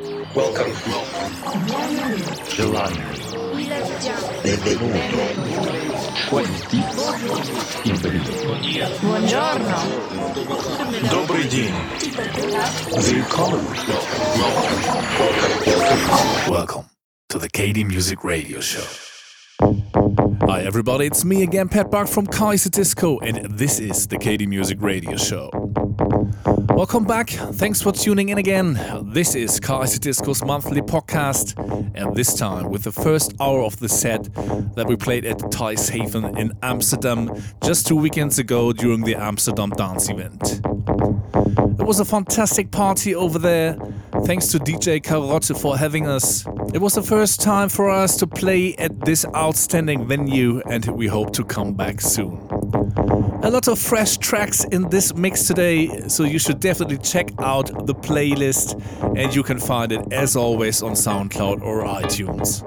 Welcome. Gelato. Benvenuto. Buongiorno. Добрый день. Welcome. To the KD Music Radio Show. Hi everybody, it's me again, Pat Buck from Kaiserdisco, and this is the KD Music Radio Show. Welcome back. Thanks for tuning in again. This is Kaiserdisco's monthly podcast, and this time with the first hour of the set that we played at Haven in Amsterdam just two weekends ago during the Amsterdam Dance event. It was a fantastic party over there. Thanks to DJ Carotte for having us. It was the first time for us to play at this outstanding venue, and we hope to come back soon. A lot of fresh tracks in this mix today, so you should definitely check out the playlist, and you can find it as always on SoundCloud or iTunes.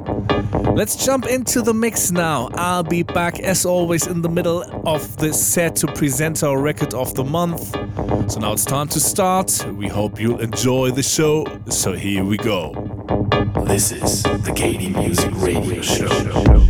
Let's jump into the mix now. I'll be back as always in the middle of the set to present our record of the month. So now it's time to start. We hope you'll enjoy the show. So here we go. This is the KD Music Radio Show.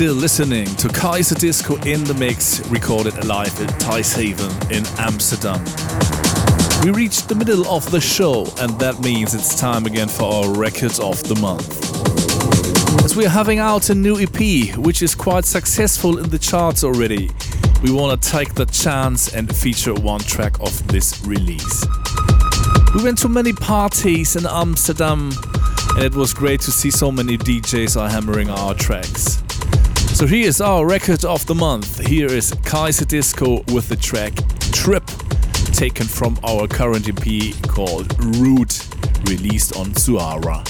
Still listening to Kaiserdisco in the Mix, recorded live at Thuishaven in Amsterdam. We reached the middle of the show, and that means it's time again for our Records of the Month. As we are having out a new EP, which is quite successful in the charts already, we want to take the chance and feature one track of this release. We went to many parties in Amsterdam and it was great to see so many DJs are hammering our tracks. So here is our record of the month. Here is Kaiserdisco with the track Trip, taken from our current EP called Root, released on Suara.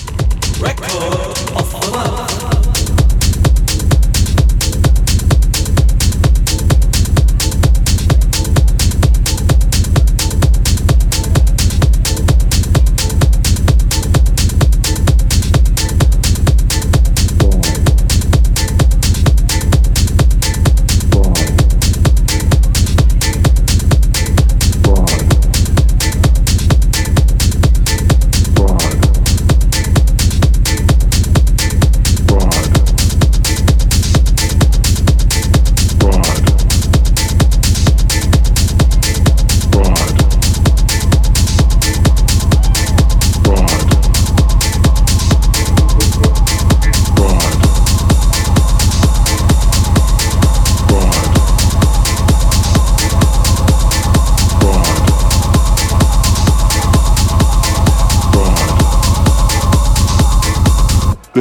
Record of the month.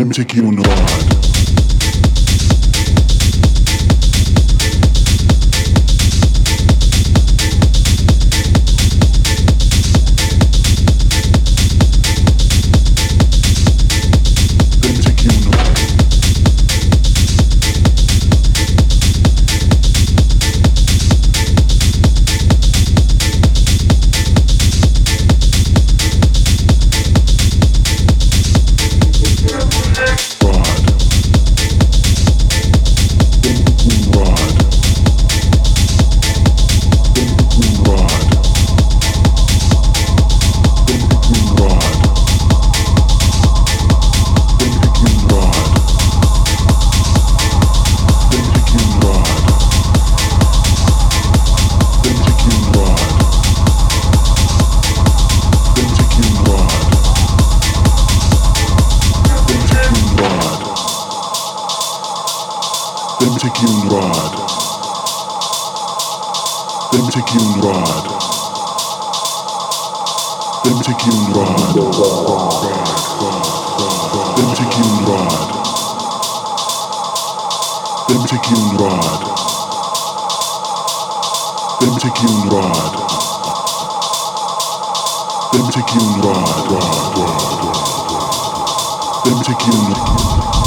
MTQ9. take you on ride. Let me take you on ride. Let me take you on ride. Let me take you on ride. Let me take you on ride. Let me take you on ride.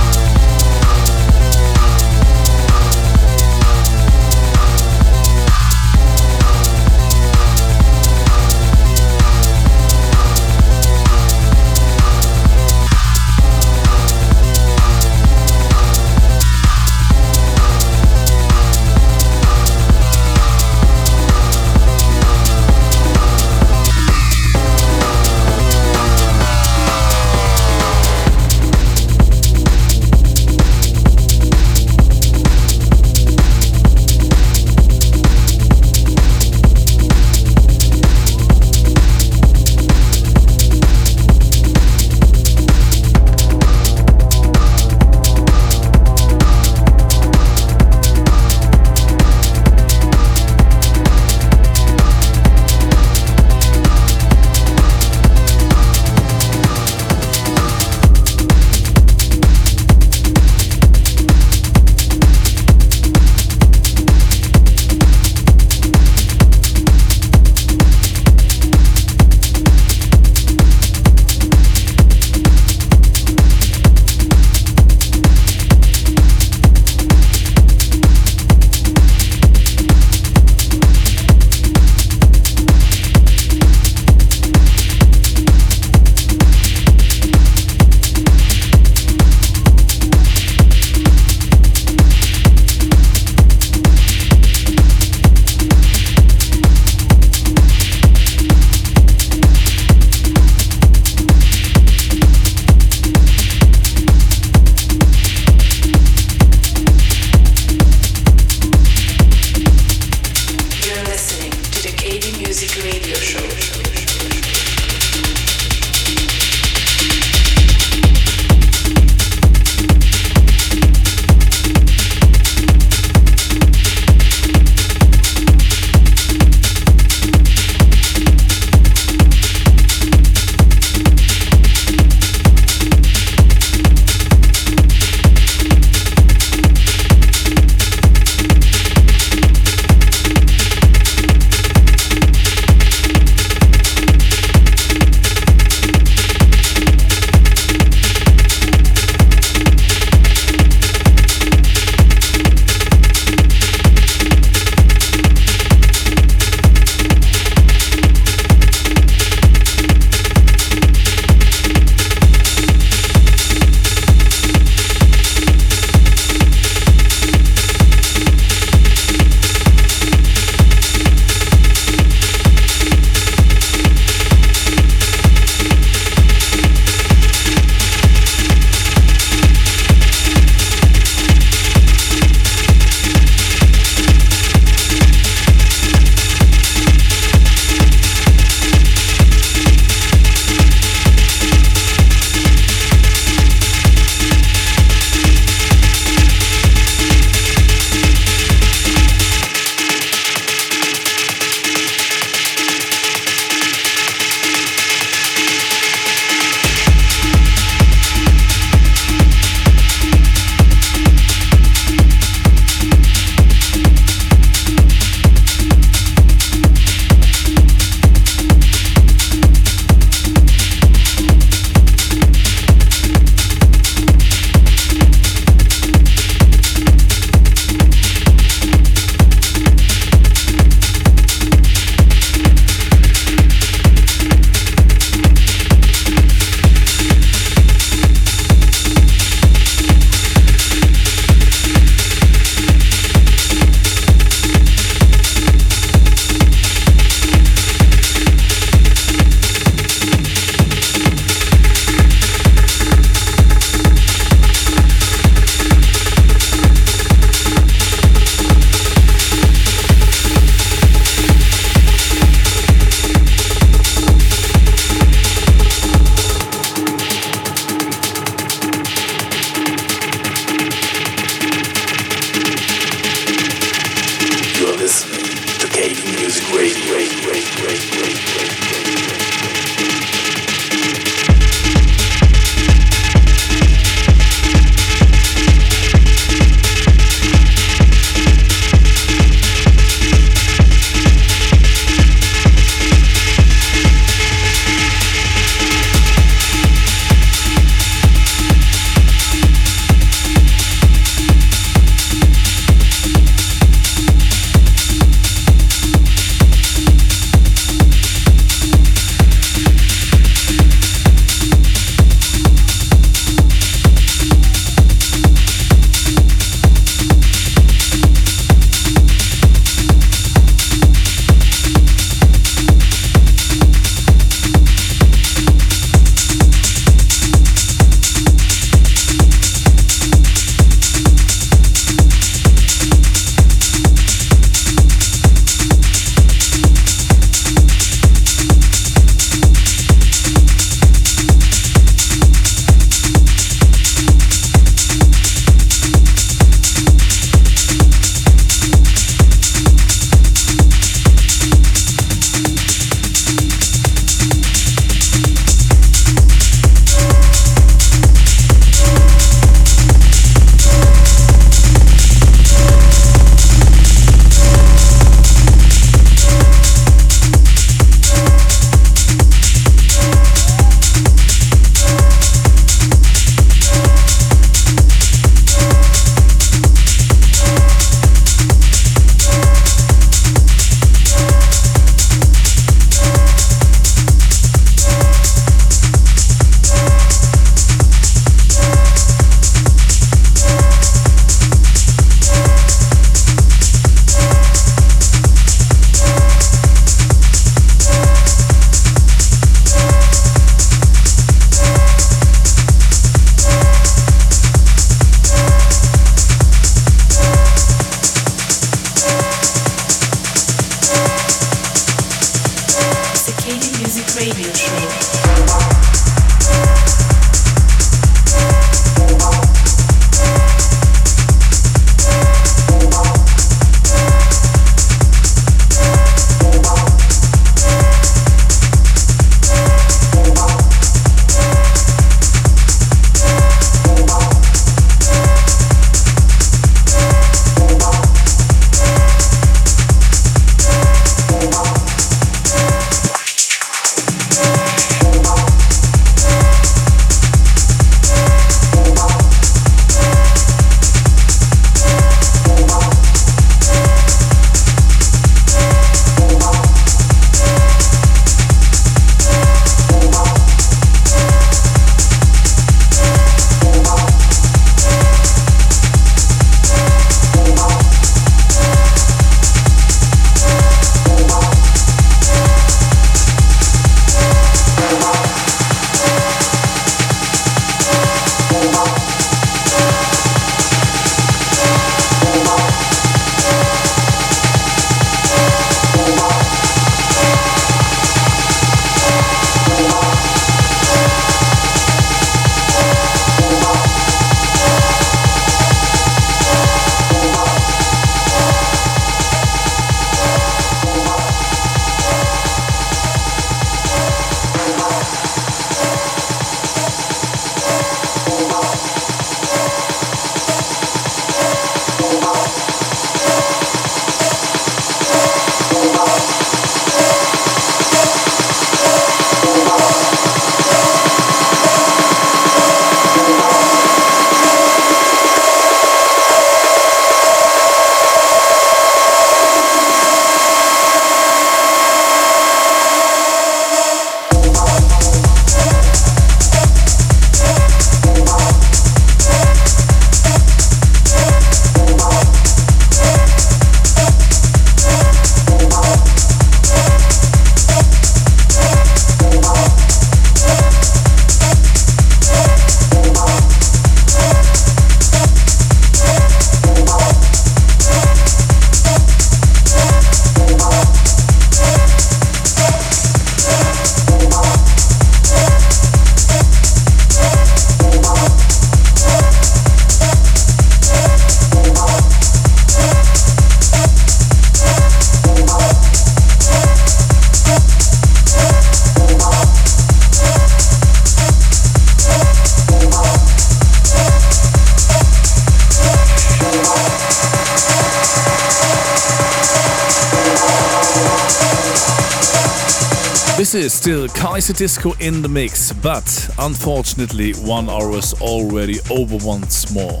Is still Kaiserdisco in the mix, but unfortunately, one hour is already over once more,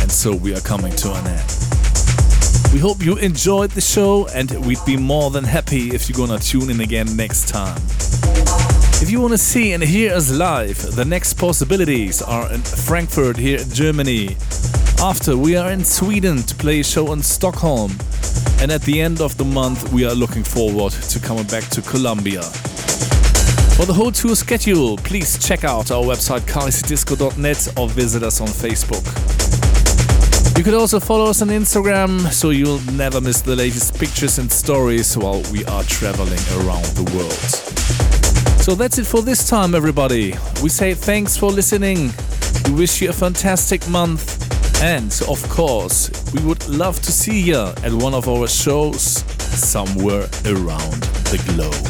and so we are coming to an end. We hope you enjoyed the show, and we'd be more than happy if you're gonna tune in again next time. If you wanna see and hear us live, the next possibilities are in Frankfurt here in Germany. After, we are in Sweden to play a show in Stockholm. And at the end of the month, we are looking forward to coming back to Colombia. For the whole tour schedule, please check out our website kaiserdisco.net or visit us on Facebook. You could also follow us on Instagram so you'll never miss the latest pictures and stories while we are traveling around the world. So that's it for this time, everybody. We say thanks for listening. We wish you a fantastic month. And of course, we would love to see you at one of our shows somewhere around the globe.